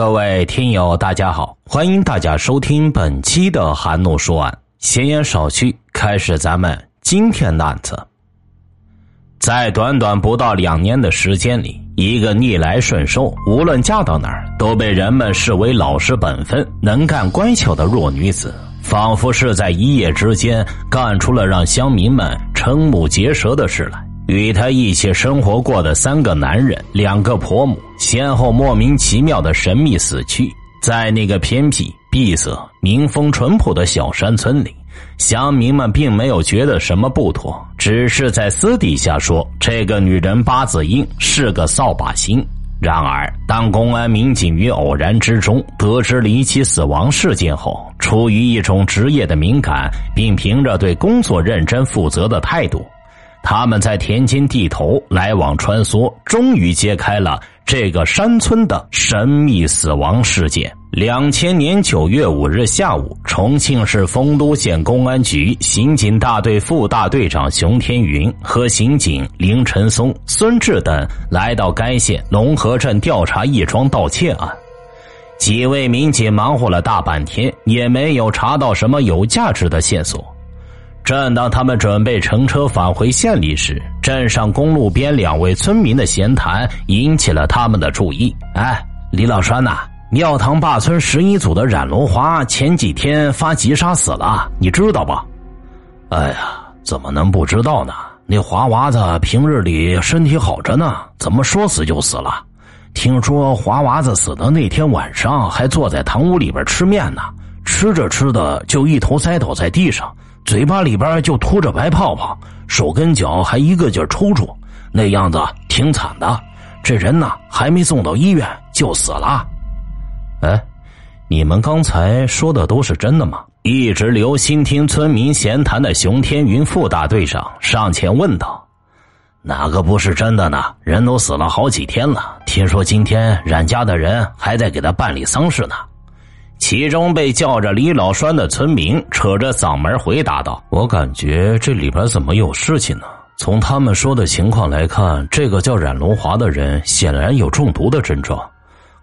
各位听友，大家好，欢迎大家收听本期的韩怒说案。闲言少叙，开始咱们今天的案子。在短短不到两年的时间里，一个逆来顺受，无论嫁到哪儿都被人们视为老实本分、能干乖巧的弱女子，仿佛是在一夜之间干出了让乡民们瞠目结舌的事来。与他一起生活过的三个男人、两个婆母，先后莫名其妙的神秘死去。在那个偏僻、闭塞、民风淳朴的小山村里，乡民们并没有觉得什么不妥，只是在私底下说这个女人八字硬，是个扫把星。然而，当公安民警于偶然之中得知离奇死亡事件后，出于一种职业的敏感，并凭着对工作认真负责的态度。他们在田间地头来往穿梭，终于揭开了这个山村的神秘死亡事件。两千年九月五日下午，重庆市丰都县公安局刑警大队副大队长熊天云和刑警林晨松、孙志等来到该县龙河镇调查一桩盗窃案。几位民警忙活了大半天，也没有查到什么有价值的线索。正当他们准备乘车返回县里时，镇上公路边两位村民的闲谈引起了他们的注意。哎，李老栓呐，庙堂坝村十一组的冉龙华前几天发急刹死了，你知道吧？哎呀，怎么能不知道呢？那华娃子平日里身体好着呢，怎么说死就死了？听说华娃子死的那天晚上还坐在堂屋里边吃面呢，吃着吃的就一头栽倒在地上。嘴巴里边就吐着白泡泡，手跟脚还一个劲抽搐，那样子挺惨的。这人呢，还没送到医院就死了。哎，你们刚才说的都是真的吗？一直留心听村民闲谈的熊天云副大队长上前问道：“哪个不是真的呢？人都死了好几天了，听说今天冉家的人还在给他办理丧事呢。”其中被叫着李老栓的村民扯着嗓门回答道：“我感觉这里边怎么有事情呢？从他们说的情况来看，这个叫冉龙华的人显然有中毒的症状。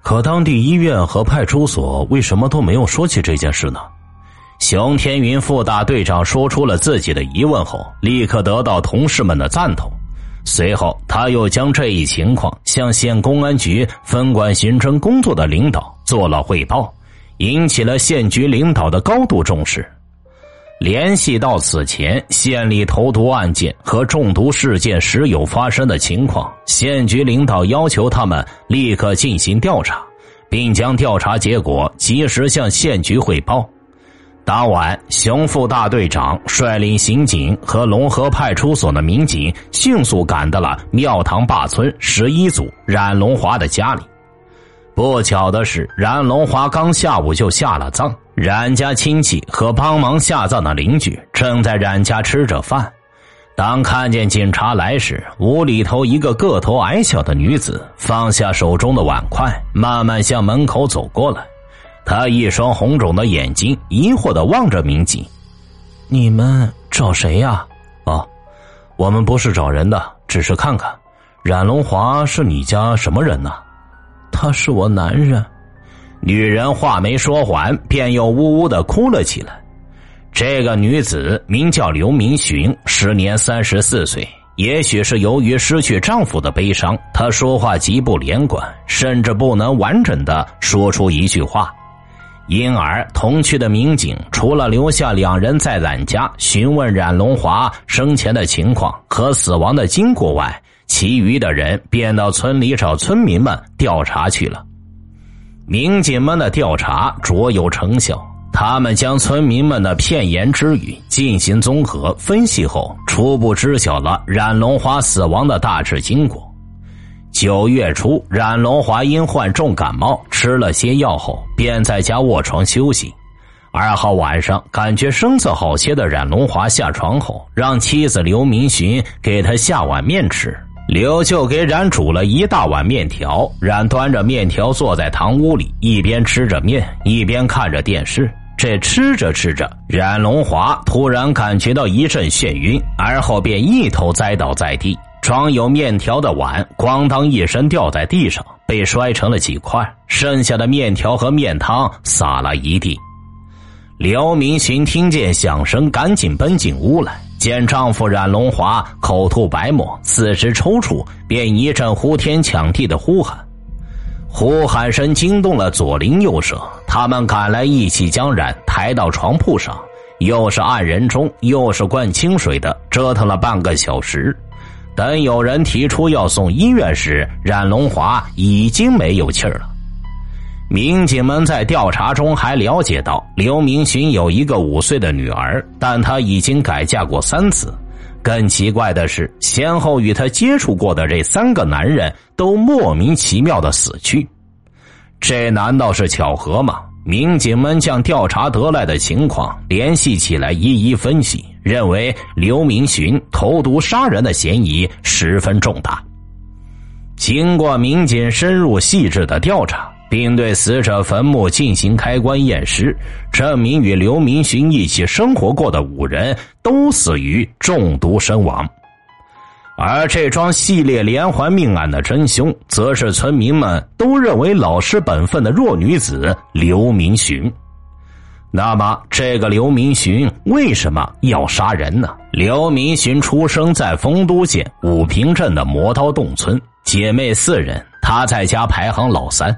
可当地医院和派出所为什么都没有说起这件事呢？”熊天云副大队长说出了自己的疑问后，立刻得到同事们的赞同。随后，他又将这一情况向县公安局分管刑侦工作的领导做了汇报。引起了县局领导的高度重视。联系到此前县里投毒案件和中毒事件时有发生的情况，县局领导要求他们立刻进行调查，并将调查结果及时向县局汇报。当晚，熊副大队长率领刑警和龙河派出所的民警迅速赶到了庙堂坝村十一组冉龙华的家里。不巧的是，冉龙华刚下午就下了葬。冉家亲戚和帮忙下葬的邻居正在冉家吃着饭。当看见警察来时，屋里头一个个头矮小的女子放下手中的碗筷，慢慢向门口走过来。她一双红肿的眼睛疑惑的望着民警：“你们找谁呀？”“哦，我们不是找人的，只是看看。冉龙华是你家什么人呢？”他是我男人，女人话没说完，便又呜呜的哭了起来。这个女子名叫刘明寻，时年三十四岁。也许是由于失去丈夫的悲伤，她说话极不连贯，甚至不能完整的说出一句话。因而，同去的民警除了留下两人在冉家询问冉龙华生前的情况和死亡的经过外，其余的人便到村里找村民们调查去了。民警们的调查卓有成效，他们将村民们的片言之语进行综合分析后，初步知晓了冉龙华死亡的大致经过。九月初，冉龙华因患重感冒，吃了些药后，便在家卧床休息。二号晚上，感觉声色好些的冉龙华下床后，让妻子刘明寻给他下碗面吃。刘就给冉煮了一大碗面条，冉端着面条坐在堂屋里，一边吃着面，一边看着电视。这吃着吃着，冉龙华突然感觉到一阵眩晕，而后便一头栽倒在地，装有面条的碗咣当一声掉在地上，被摔成了几块，剩下的面条和面汤洒了一地。刘明行听见响声，赶紧奔进屋来，见丈夫冉龙华口吐白沫，四肢抽搐，便一阵呼天抢地的呼喊。呼喊声惊动了左邻右舍，他们赶来一起将冉抬到床铺上，又是按人中，又是灌清水的，折腾了半个小时。等有人提出要送医院时，冉龙华已经没有气儿了。民警们在调查中还了解到，刘明寻有一个五岁的女儿，但她已经改嫁过三次。更奇怪的是，先后与他接触过的这三个男人都莫名其妙的死去，这难道是巧合吗？民警们将调查得来的情况联系起来，一一分析，认为刘明寻投毒杀人的嫌疑十分重大。经过民警深入细致的调查，并对死者坟墓进行开棺验尸，证明与刘明寻一起生活过的五人都死于中毒身亡。而这桩系列连环命案的真凶，则是村民们都认为老实本分的弱女子刘明寻。那么，这个刘明寻为什么要杀人呢？刘明寻出生在丰都县武平镇的磨刀洞村，姐妹四人，他在家排行老三。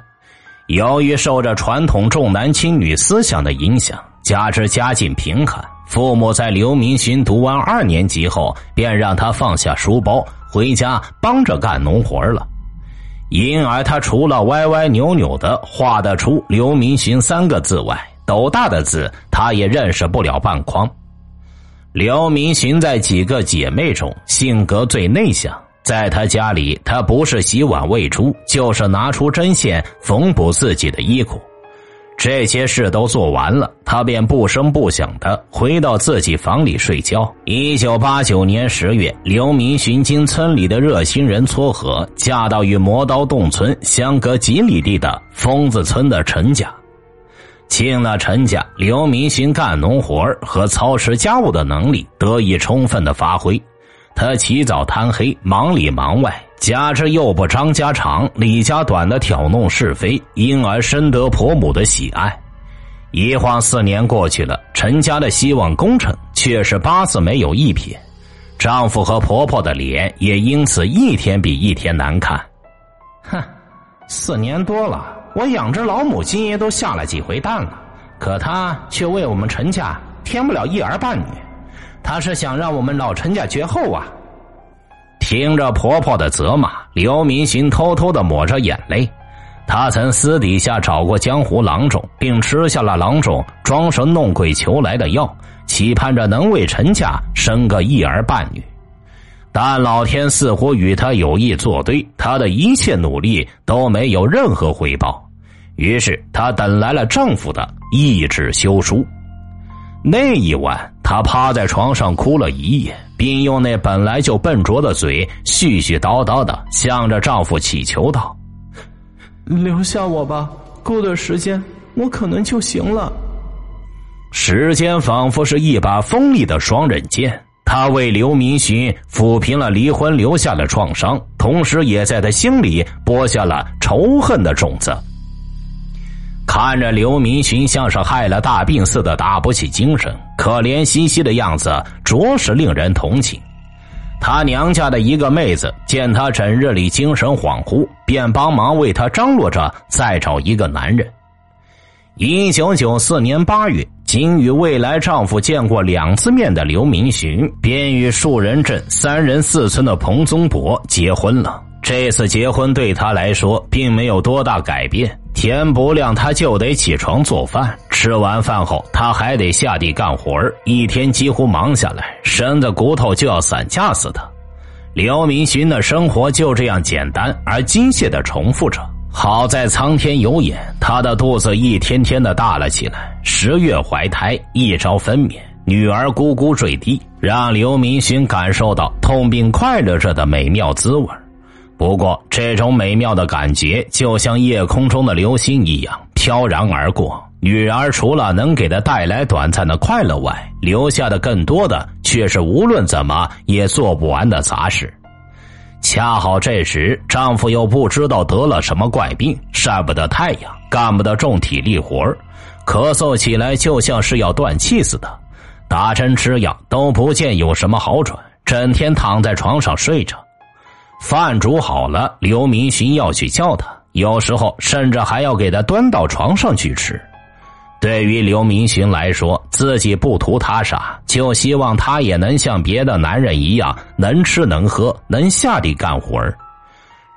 由于受着传统重男轻女思想的影响，加之家境贫寒。父母在刘明勋读完二年级后，便让他放下书包回家帮着干农活了。因而他除了歪歪扭扭的画得出“刘明勋”三个字外，斗大的字他也认识不了半筐。刘明勋在几个姐妹中性格最内向，在他家里，他不是洗碗喂猪，就是拿出针线缝补自己的衣裤。这些事都做完了，他便不声不响的回到自己房里睡觉。一九八九年十月，刘明寻经村里的热心人撮合，嫁到与磨刀洞村相隔几里地的疯子村的陈家。进了陈家，刘明寻干农活和操持家务的能力得以充分的发挥。他起早贪黑，忙里忙外。加之又不张家长李家短的挑弄是非，因而深得婆母的喜爱。一晃四年过去了，陈家的希望工程却是八字没有一撇，丈夫和婆婆的脸也因此一天比一天难看。哼，四年多了，我养只老母鸡都下了几回蛋了，可她却为我们陈家添不了一儿半女，他是想让我们老陈家绝后啊！听着婆婆的责骂，刘明心偷偷的抹着眼泪。他曾私底下找过江湖郎中，并吃下了郎中装神弄鬼求来的药，期盼着能为陈家生个一儿半女。但老天似乎与他有意作对，他的一切努力都没有任何回报。于是，他等来了丈夫的一纸休书。那一晚，她趴在床上哭了一夜。并用那本来就笨拙的嘴絮絮叨叨的向着丈夫祈求道：“留下我吧，过段时间我可能就行了。”时间仿佛是一把锋利的双刃剑，他为刘明寻抚平了离婚留下的创伤，同时也在他心里播下了仇恨的种子。看着刘明寻像是害了大病似的打不起精神。可怜兮兮的样子，着实令人同情。他娘家的一个妹子见他整日里精神恍惚，便帮忙为他张罗着再找一个男人。一九九四年八月，仅与未来丈夫见过两次面的刘明寻，便与树人镇三人四村的彭宗博结婚了。这次结婚对他来说并没有多大改变。天不亮他就得起床做饭，吃完饭后他还得下地干活一天几乎忙下来，身子骨头就要散架似的。刘明寻的生活就这样简单而机械的重复着。好在苍天有眼，他的肚子一天天的大了起来。十月怀胎，一朝分娩，女儿咕咕坠地，让刘明寻感受到痛并快乐着的美妙滋味。不过，这种美妙的感觉就像夜空中的流星一样飘然而过。女儿除了能给他带来短暂的快乐外，留下的更多的却是无论怎么也做不完的杂事。恰好这时，丈夫又不知道得了什么怪病，晒不得太阳，干不得重体力活咳嗽起来就像是要断气似的，打针吃药都不见有什么好转，整天躺在床上睡着。饭煮好了，刘明勋要去叫他，有时候甚至还要给他端到床上去吃。对于刘明勋来说，自己不图他啥，就希望他也能像别的男人一样，能吃能喝，能下地干活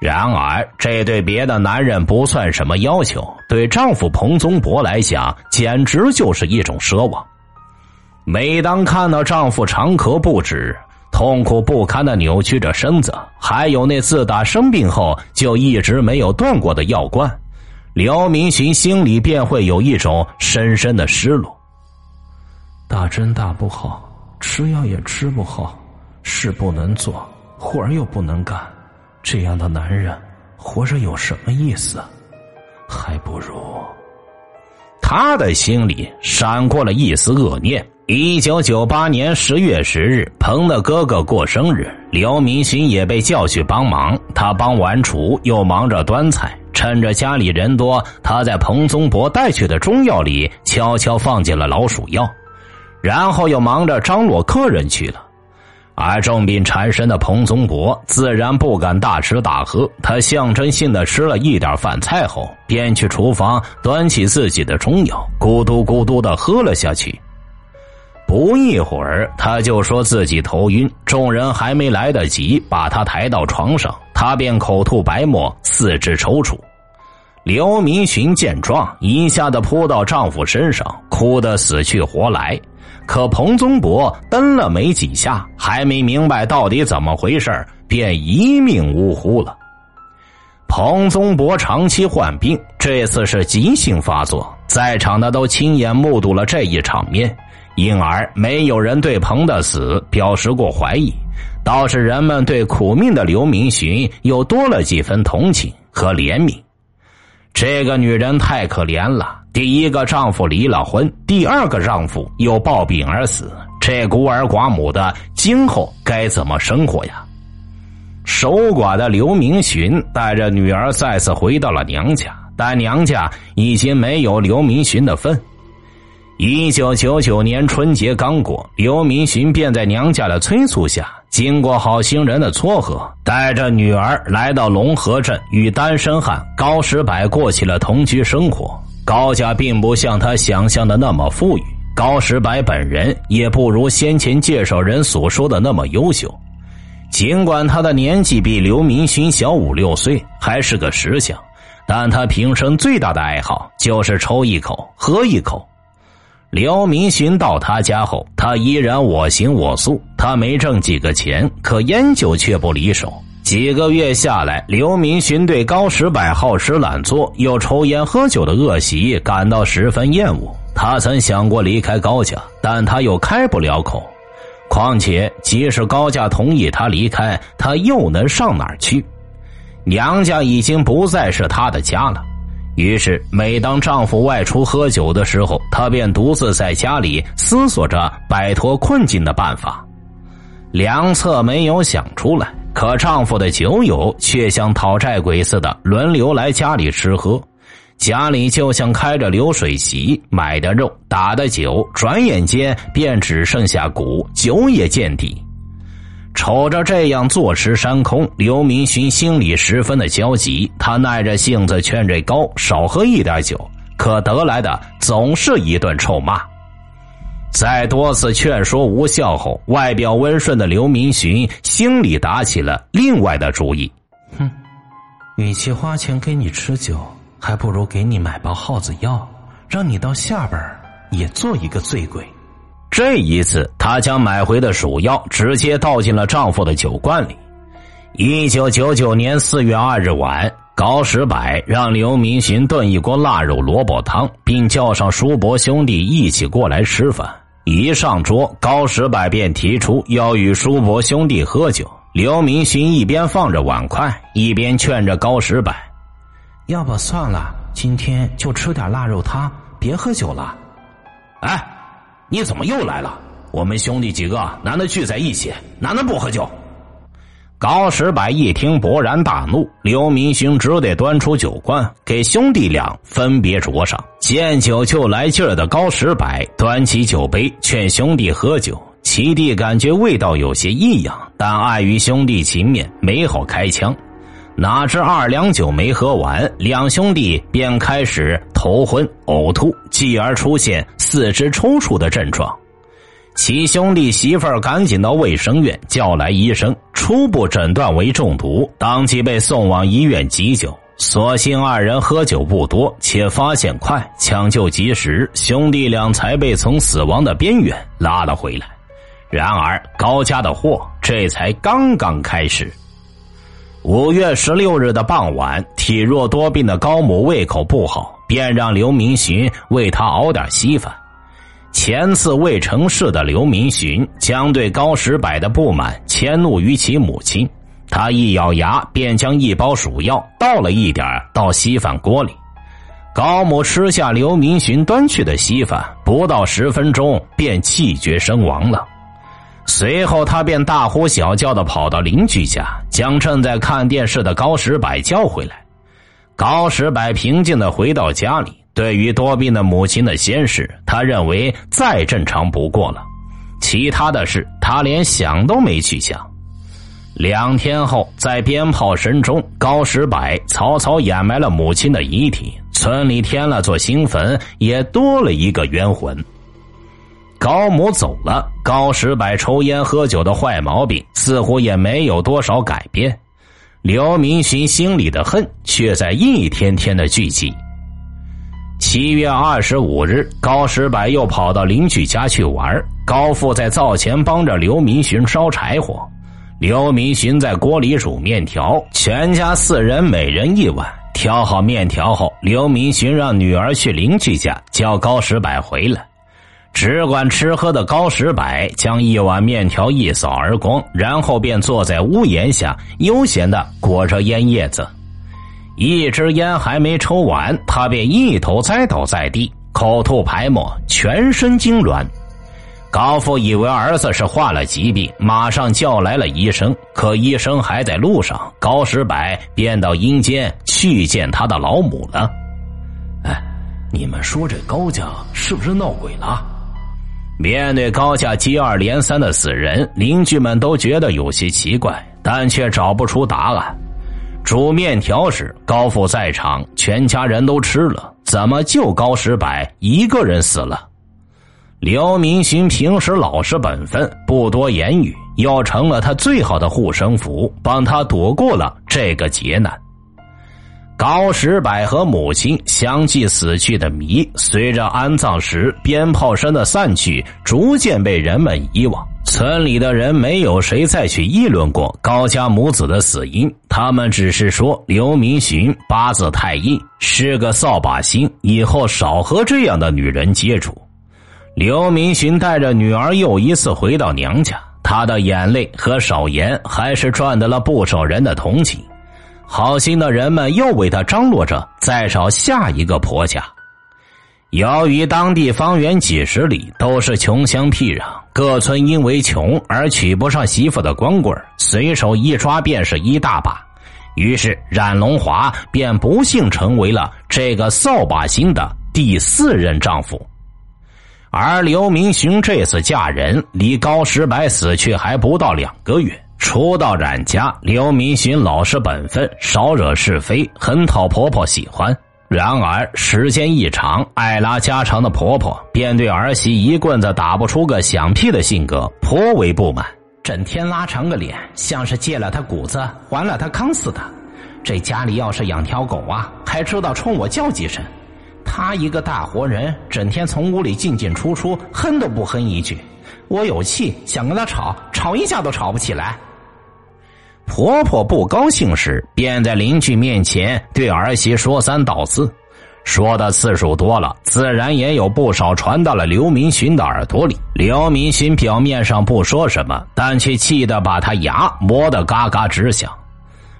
然而，这对别的男人不算什么要求，对丈夫彭宗博来讲，简直就是一种奢望。每当看到丈夫长咳不止，痛苦不堪的扭曲着身子，还有那自打生病后就一直没有断过的药罐。刘明勋心里便会有一种深深的失落。打针打不好，吃药也吃不好，事不能做，活儿又不能干，这样的男人活着有什么意思？还不如……他的心里闪过了一丝恶念。一九九八年十月十日，彭的哥哥过生日，刘明勋也被叫去帮忙。他帮完厨，又忙着端菜。趁着家里人多，他在彭宗博带去的中药里悄悄放进了老鼠药，然后又忙着张罗客人去了。而重病缠身的彭宗博自然不敢大吃大喝，他象征性的吃了一点饭菜后，便去厨房端起自己的中药，咕嘟咕嘟的喝了下去。不一会儿，他就说自己头晕，众人还没来得及把他抬到床上。他便口吐白沫，四肢抽搐。刘明寻见状，一下子扑到丈夫身上，哭得死去活来。可彭宗博蹬了没几下，还没明白到底怎么回事便一命呜呼了。彭宗博长期患病，这次是急性发作，在场的都亲眼目睹了这一场面，因而没有人对彭的死表示过怀疑。倒是人们对苦命的刘明寻又多了几分同情和怜悯。这个女人太可怜了，第一个丈夫离了婚，第二个丈夫又暴病而死，这孤儿寡母的今后该怎么生活呀？守寡的刘明寻带着女儿再次回到了娘家，但娘家已经没有刘明寻的份。一九九九年春节刚过，刘明寻便在娘家的催促下，经过好心人的撮合，带着女儿来到龙河镇，与单身汉高石柏过起了同居生活。高家并不像他想象的那么富裕，高石柏本人也不如先前介绍人所说的那么优秀。尽管他的年纪比刘明勋小五六岁，还是个石匠，但他平生最大的爱好就是抽一口，喝一口。刘明勋到他家后，他依然我行我素。他没挣几个钱，可烟酒却不离手。几个月下来，刘明勋对高石柏好吃懒做又抽烟喝酒的恶习感到十分厌恶。他曾想过离开高家，但他又开不了口。况且，即使高家同意他离开，他又能上哪儿去？娘家已经不再是他的家了。于是，每当丈夫外出喝酒的时候，她便独自在家里思索着摆脱困境的办法。良策没有想出来，可丈夫的酒友却像讨债鬼似的轮流来家里吃喝，家里就像开着流水席，买的肉、打的酒，转眼间便只剩下骨，酒也见底。瞅着这样坐吃山空，刘明勋心里十分的焦急。他耐着性子劝这高少喝一点酒，可得来的总是一顿臭骂。在多次劝说无效后，外表温顺的刘明寻心里打起了另外的主意。哼，与其花钱给你吃酒，还不如给你买包耗子药，让你到下边也做一个醉鬼。这一次，她将买回的鼠药直接倒进了丈夫的酒罐里。一九九九年四月二日晚，高石柏让刘明寻炖一锅腊肉萝卜汤，并叫上叔伯兄弟一起过来吃饭。一上桌，高石柏便提出要与叔伯兄弟喝酒。刘明星一边放着碗筷，一边劝着高石柏：“要不算了，今天就吃点腊肉汤，别喝酒了。”哎。你怎么又来了？我们兄弟几个难得聚在一起，哪能不喝酒？高石柏一听，勃然大怒。刘明星只得端出酒罐，给兄弟俩分别酌上。见酒就来劲儿的高石柏端起酒杯，劝兄弟喝酒。齐弟感觉味道有些异样，但碍于兄弟情面，没好开枪。哪知二两酒没喝完，两兄弟便开始头昏、呕吐，继而出现四肢抽搐的症状。其兄弟媳妇儿赶紧到卫生院叫来医生，初步诊断为中毒，当即被送往医院急救。所幸二人喝酒不多，且发现快，抢救及时，兄弟俩才被从死亡的边缘拉了回来。然而高家的祸这才刚刚开始。五月十六日的傍晚，体弱多病的高母胃口不好，便让刘明寻为他熬点稀饭。前次未成事的刘明寻将对高石柏的不满迁怒于其母亲，他一咬牙便将一包鼠药倒了一点到稀饭锅里。高母吃下刘明寻端去的稀饭，不到十分钟便气绝身亡了。随后，他便大呼小叫的跑到邻居家，将正在看电视的高石柏叫回来。高石柏平静的回到家里。对于多病的母亲的先逝，他认为再正常不过了。其他的事，他连想都没去想。两天后，在鞭炮声中，高石柏草草掩埋了母亲的遗体。村里添了座新坟，也多了一个冤魂。高母走了，高石柏抽烟喝酒的坏毛病似乎也没有多少改变。刘明寻心里的恨却在一天天的聚集。七月二十五日，高石柏又跑到邻居家去玩。高富在灶前帮着刘明寻烧柴火，刘明寻在锅里煮面条。全家四人每人一碗。挑好面条后，刘明寻让女儿去邻居家叫高石柏回来。只管吃喝的高石柏将一碗面条一扫而光，然后便坐在屋檐下悠闲的裹着烟叶子。一支烟还没抽完，他便一头栽倒在地，口吐白沫，全身痉挛。高父以为儿子是患了疾病，马上叫来了医生。可医生还在路上，高石柏便到阴间去见他的老母了。哎，你们说这高家是不是闹鬼了？面对高家接二连三的死人，邻居们都觉得有些奇怪，但却找不出答案。煮面条时，高富在场，全家人都吃了，怎么就高石柏一个人死了？刘明勋平时老实本分，不多言语，又成了他最好的护身符，帮他躲过了这个劫难。高石柏和母亲相继死去的谜，随着安葬时鞭炮声的散去，逐渐被人们遗忘。村里的人没有谁再去议论过高家母子的死因，他们只是说刘明寻八字太硬，是个扫把星，以后少和这样的女人接触。刘明寻带着女儿又一次回到娘家，他的眼泪和少言还是赚得了不少人的同情，好心的人们又为他张罗着再找下一个婆家。由于当地方圆几十里都是穷乡僻壤，各村因为穷而娶不上媳妇的光棍随手一抓便是一大把，于是冉龙华便不幸成为了这个扫把星的第四任丈夫。而刘明寻这次嫁人，离高石白死去还不到两个月。初到冉家，刘明寻老实本分，少惹是非，很讨婆婆喜欢。然而时间一长，爱拉家常的婆婆便对儿媳一棍子打不出个响屁的性格颇为不满，整天拉长个脸，像是借了他谷子还了他糠似的。这家里要是养条狗啊，还知道冲我叫几声。他一个大活人，整天从屋里进进出出，哼都不哼一句。我有气想跟他吵，吵一架都吵不起来。婆婆不高兴时，便在邻居面前对儿媳说三道四，说的次数多了，自然也有不少传到了刘明勋的耳朵里。刘明勋表面上不说什么，但却气得把他牙磨得嘎嘎直响。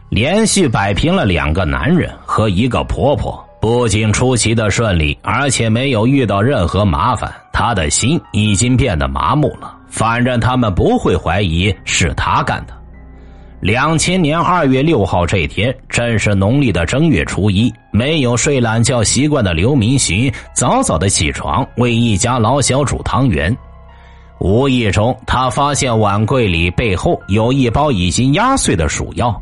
连续摆平了两个男人和一个婆婆，不仅出奇的顺利，而且没有遇到任何麻烦。他的心已经变得麻木了，反正他们不会怀疑是他干的。两千年二月六号这天，正是农历的正月初一。没有睡懒觉习惯的刘明勋早早的起床，为一家老小煮汤圆。无意中，他发现碗柜里背后有一包已经压碎的鼠药，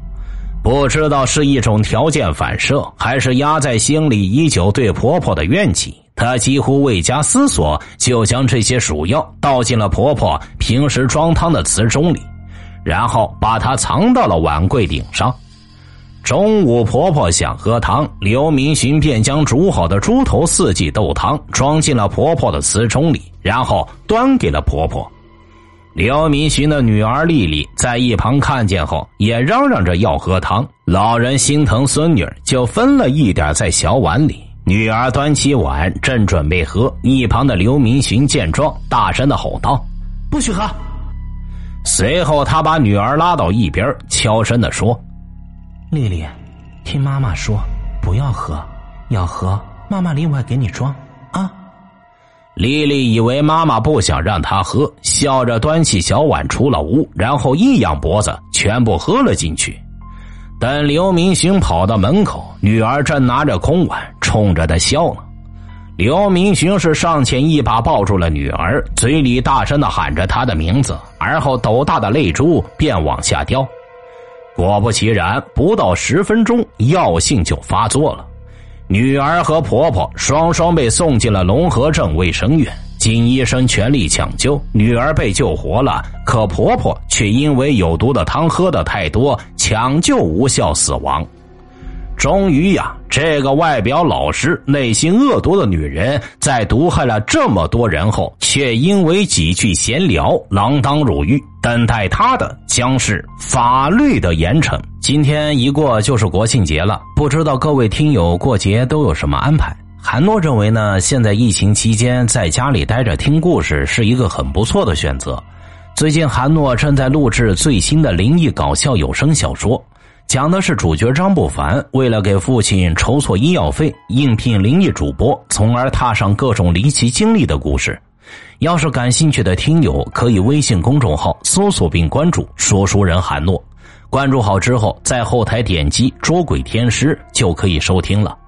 不知道是一种条件反射，还是压在心里已久对婆婆的怨气。她几乎未加思索，就将这些鼠药倒进了婆婆平时装汤的瓷盅里。然后把它藏到了碗柜顶上。中午，婆婆想喝汤，刘明勋便将煮好的猪头四季豆汤装进了婆婆的瓷盅里，然后端给了婆婆。刘明寻的女儿丽丽在一旁看见后，也嚷嚷着要喝汤。老人心疼孙女，就分了一点在小碗里。女儿端起碗，正准备喝，一旁的刘明寻见状，大声的吼道：“不许喝！”随后，他把女儿拉到一边，悄声的说：“丽丽，听妈妈说，不要喝，要喝妈妈另外给你装啊。”丽丽以为妈妈不想让她喝，笑着端起小碗出了屋，然后一仰脖子，全部喝了进去。等刘明星跑到门口，女儿正拿着空碗冲着他笑呢。刘明雄是上前一把抱住了女儿，嘴里大声的喊着她的名字，而后斗大的泪珠便往下掉。果不其然，不到十分钟，药性就发作了。女儿和婆婆双双被送进了龙河镇卫生院，经医生全力抢救，女儿被救活了，可婆婆却因为有毒的汤喝的太多，抢救无效死亡。终于呀，这个外表老实、内心恶毒的女人，在毒害了这么多人后，却因为几句闲聊锒铛入狱。等待她的将是法律的严惩。今天一过就是国庆节了，不知道各位听友过节都有什么安排？韩诺认为呢，现在疫情期间在家里待着听故事是一个很不错的选择。最近韩诺正在录制最新的灵异搞笑有声小说。讲的是主角张不凡为了给父亲筹措医药费，应聘灵异主播，从而踏上各种离奇经历的故事。要是感兴趣的听友，可以微信公众号搜索并关注“说书人韩诺”。关注好之后，在后台点击“捉鬼天师”就可以收听了。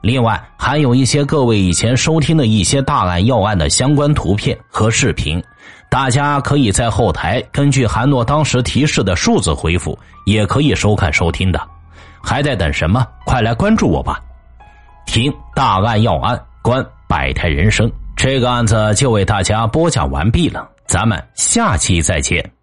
另外，还有一些各位以前收听的一些大案要案的相关图片和视频。大家可以在后台根据韩诺当时提示的数字回复，也可以收看收听的。还在等什么？快来关注我吧！听大案要案，观百态人生，这个案子就为大家播讲完毕了。咱们下期再见。